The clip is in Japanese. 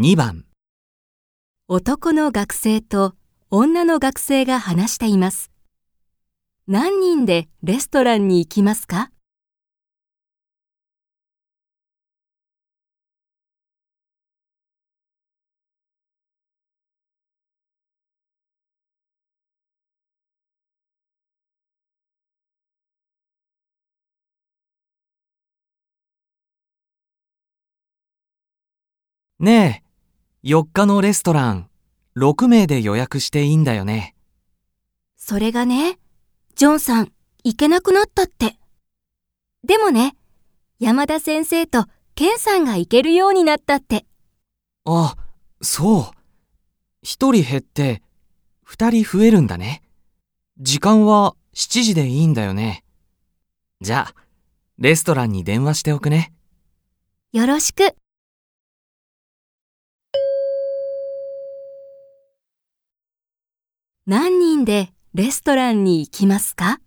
2番、男の学生と女の学生が話しています。何人でレストランに行きますか？ねえ、4日のレストラン、6名で予約していいんだよね。それがね、ジョンさん、行けなくなったって。でもね、山田先生とケンさんが行けるようになったって。あ、そう。1人減って、2人増えるんだね。時間は7時でいいんだよね。じゃあ、レストランに電話しておくね。よろしく。何人でレストランに行きますか？